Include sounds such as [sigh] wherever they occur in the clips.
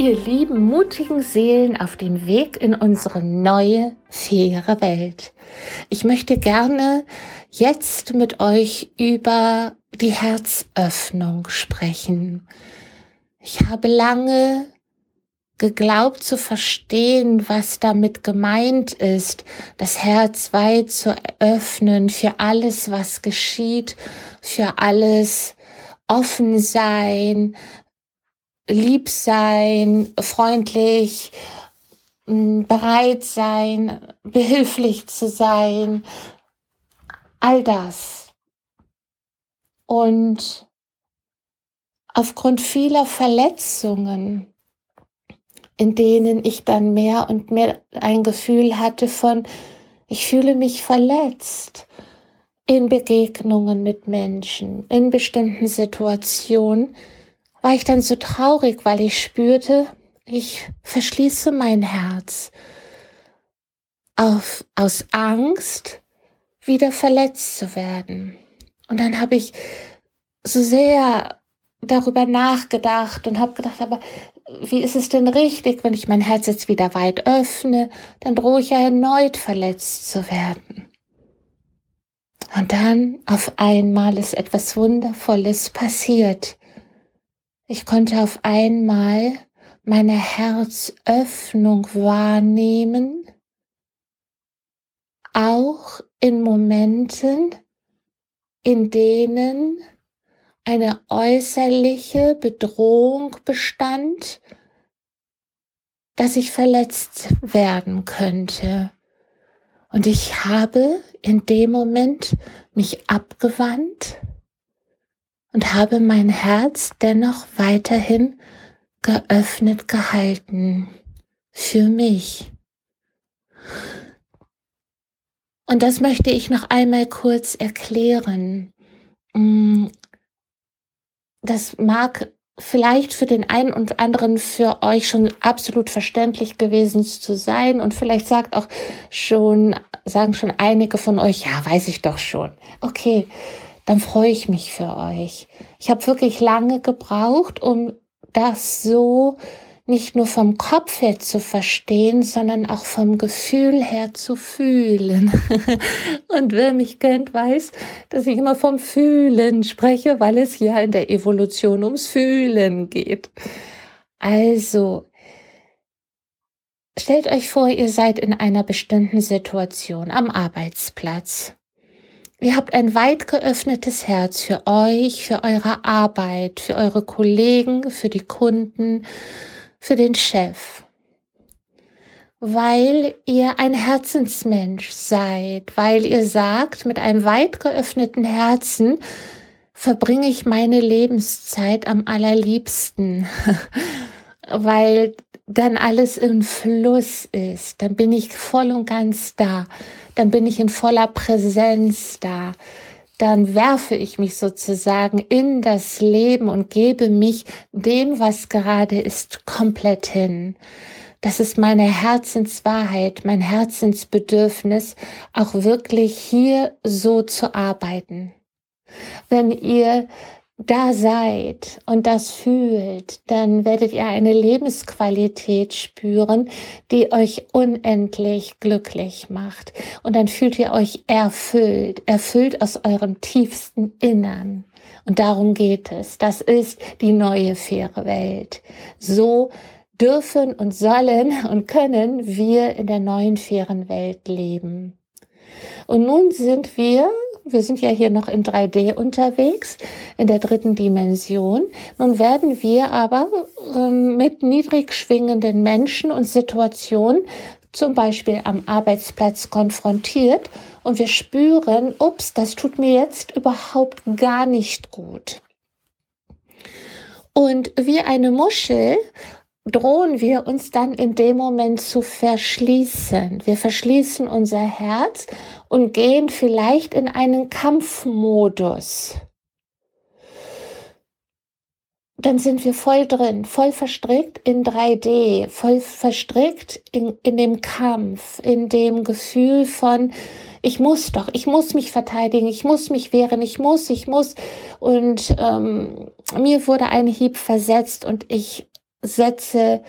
ihr lieben, mutigen Seelen auf dem Weg in unsere neue, faire Welt. Ich möchte gerne jetzt mit euch über die Herzöffnung sprechen. Ich habe lange geglaubt zu verstehen, was damit gemeint ist, das Herz weit zu öffnen für alles, was geschieht, für alles offen sein, lieb sein, freundlich, mm, bereit sein, behilflich zu sein, all das. Und aufgrund vieler Verletzungen, in denen ich dann mehr und mehr ein Gefühl hatte von, ich fühle mich verletzt in Begegnungen mit Menschen, in bestimmten Situationen, war ich dann so traurig, weil ich spürte, ich verschließe mein Herz auf, aus Angst, wieder verletzt zu werden. Und dann habe ich so sehr darüber nachgedacht und habe gedacht, aber wie ist es denn richtig, wenn ich mein Herz jetzt wieder weit öffne, dann drohe ich ja erneut verletzt zu werden. Und dann auf einmal ist etwas Wundervolles passiert. Ich konnte auf einmal meine Herzöffnung wahrnehmen, auch in Momenten, in denen eine äußerliche Bedrohung bestand, dass ich verletzt werden könnte. Und ich habe in dem Moment mich abgewandt und habe mein Herz dennoch weiterhin geöffnet gehalten für mich. Und das möchte ich noch einmal kurz erklären. Mm, das mag vielleicht für den einen und anderen für euch schon absolut verständlich gewesen zu sein und vielleicht sagt auch schon, sagen schon einige von euch, ja, weiß ich doch schon. Okay, dann freue ich mich für euch. Ich habe wirklich lange gebraucht, um das so nicht nur vom Kopf her zu verstehen, sondern auch vom Gefühl her zu fühlen. [laughs] Und wer mich kennt, weiß, dass ich immer vom Fühlen spreche, weil es hier in der Evolution ums Fühlen geht. Also, stellt euch vor, ihr seid in einer bestimmten Situation am Arbeitsplatz. Ihr habt ein weit geöffnetes Herz für euch, für eure Arbeit, für eure Kollegen, für die Kunden, für den Chef. Weil ihr ein Herzensmensch seid, weil ihr sagt, mit einem weit geöffneten Herzen verbringe ich meine Lebenszeit am allerliebsten, [laughs] weil dann alles im Fluss ist, dann bin ich voll und ganz da dann bin ich in voller Präsenz da. Dann werfe ich mich sozusagen in das Leben und gebe mich dem, was gerade ist, komplett hin. Das ist meine Herzenswahrheit, mein Herzensbedürfnis, auch wirklich hier so zu arbeiten. Wenn ihr da seid und das fühlt, dann werdet ihr eine Lebensqualität spüren, die euch unendlich glücklich macht. Und dann fühlt ihr euch erfüllt, erfüllt aus eurem tiefsten Innern. Und darum geht es. Das ist die neue faire Welt. So dürfen und sollen und können wir in der neuen fairen Welt leben. Und nun sind wir wir sind ja hier noch in 3D unterwegs, in der dritten Dimension. Nun werden wir aber ähm, mit niedrig schwingenden Menschen und Situationen zum Beispiel am Arbeitsplatz konfrontiert und wir spüren, ups, das tut mir jetzt überhaupt gar nicht gut. Und wie eine Muschel drohen wir uns dann in dem Moment zu verschließen. Wir verschließen unser Herz und gehen vielleicht in einen Kampfmodus. Dann sind wir voll drin, voll verstrickt in 3D, voll verstrickt in, in dem Kampf, in dem Gefühl von, ich muss doch, ich muss mich verteidigen, ich muss mich wehren, ich muss, ich muss. Und ähm, mir wurde ein Hieb versetzt und ich setze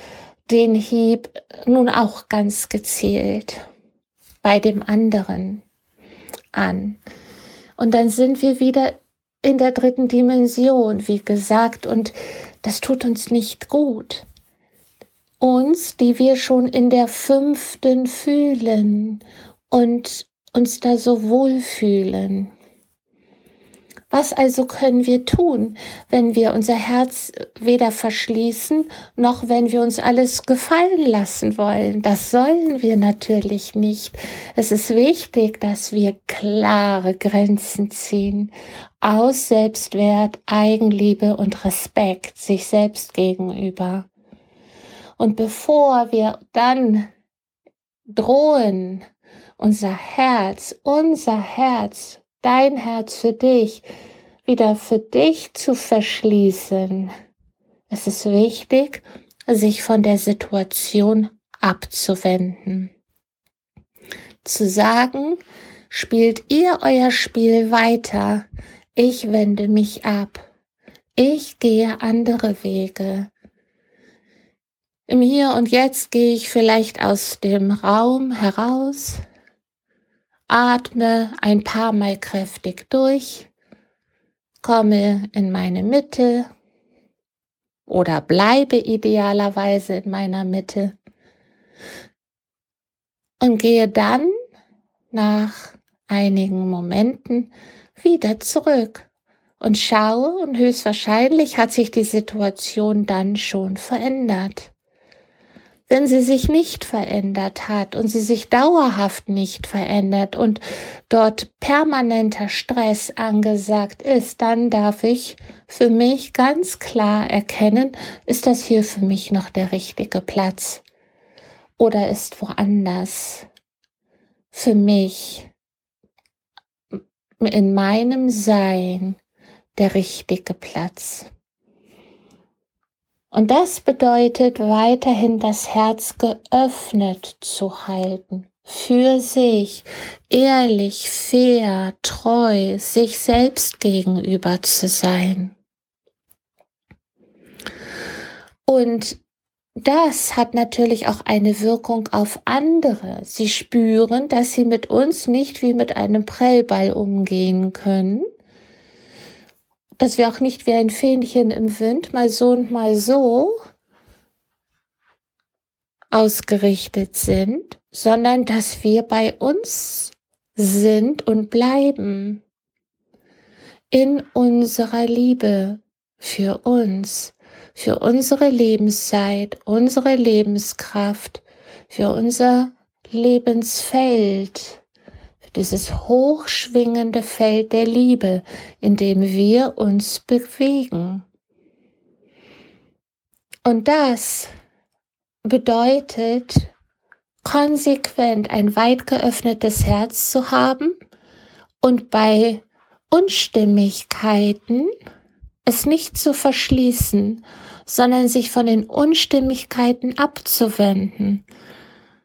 den Hieb nun auch ganz gezielt bei dem anderen an. Und dann sind wir wieder in der dritten Dimension, wie gesagt, und das tut uns nicht gut. Uns, die wir schon in der fünften fühlen und uns da so wohl fühlen. Was also können wir tun, wenn wir unser Herz weder verschließen, noch wenn wir uns alles gefallen lassen wollen? Das sollen wir natürlich nicht. Es ist wichtig, dass wir klare Grenzen ziehen aus Selbstwert, Eigenliebe und Respekt sich selbst gegenüber. Und bevor wir dann drohen, unser Herz, unser Herz dein Herz für dich wieder für dich zu verschließen. Es ist wichtig, sich von der Situation abzuwenden. Zu sagen, spielt ihr euer Spiel weiter, ich wende mich ab, ich gehe andere Wege. Im Hier und Jetzt gehe ich vielleicht aus dem Raum heraus, Atme ein paar Mal kräftig durch, komme in meine Mitte oder bleibe idealerweise in meiner Mitte und gehe dann nach einigen Momenten wieder zurück und schaue und höchstwahrscheinlich hat sich die Situation dann schon verändert. Wenn sie sich nicht verändert hat und sie sich dauerhaft nicht verändert und dort permanenter Stress angesagt ist, dann darf ich für mich ganz klar erkennen, ist das hier für mich noch der richtige Platz oder ist woanders für mich in meinem Sein der richtige Platz. Und das bedeutet weiterhin das Herz geöffnet zu halten, für sich, ehrlich, fair, treu, sich selbst gegenüber zu sein. Und das hat natürlich auch eine Wirkung auf andere. Sie spüren, dass sie mit uns nicht wie mit einem Prellball umgehen können, dass wir auch nicht wie ein Fähnchen im Wind mal so und mal so ausgerichtet sind, sondern dass wir bei uns sind und bleiben in unserer Liebe für uns, für unsere Lebenszeit, unsere Lebenskraft, für unser Lebensfeld dieses hochschwingende Feld der Liebe, in dem wir uns bewegen. Und das bedeutet, konsequent ein weit geöffnetes Herz zu haben und bei Unstimmigkeiten es nicht zu verschließen, sondern sich von den Unstimmigkeiten abzuwenden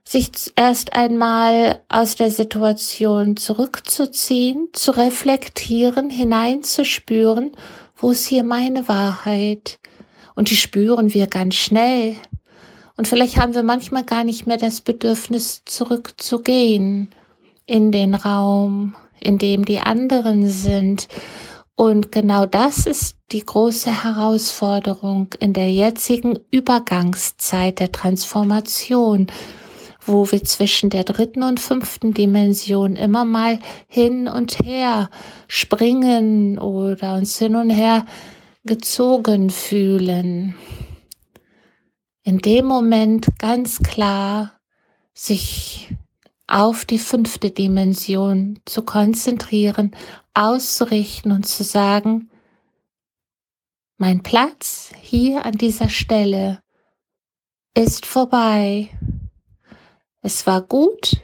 sich erst einmal aus der Situation zurückzuziehen, zu reflektieren, hineinzuspüren, wo ist hier meine Wahrheit? Und die spüren wir ganz schnell. Und vielleicht haben wir manchmal gar nicht mehr das Bedürfnis, zurückzugehen in den Raum, in dem die anderen sind. Und genau das ist die große Herausforderung in der jetzigen Übergangszeit der Transformation wo wir zwischen der dritten und fünften Dimension immer mal hin und her springen oder uns hin und her gezogen fühlen. In dem Moment ganz klar sich auf die fünfte Dimension zu konzentrieren, auszurichten und zu sagen, mein Platz hier an dieser Stelle ist vorbei. Es war gut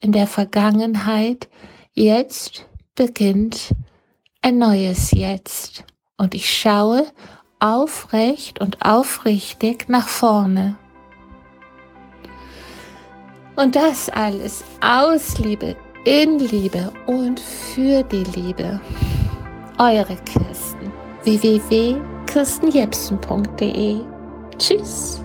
in der Vergangenheit, jetzt beginnt ein neues Jetzt und ich schaue aufrecht und aufrichtig nach vorne. Und das alles aus Liebe, in Liebe und für die Liebe. Eure Kirsten. www.kirstenjepsen.de Tschüss.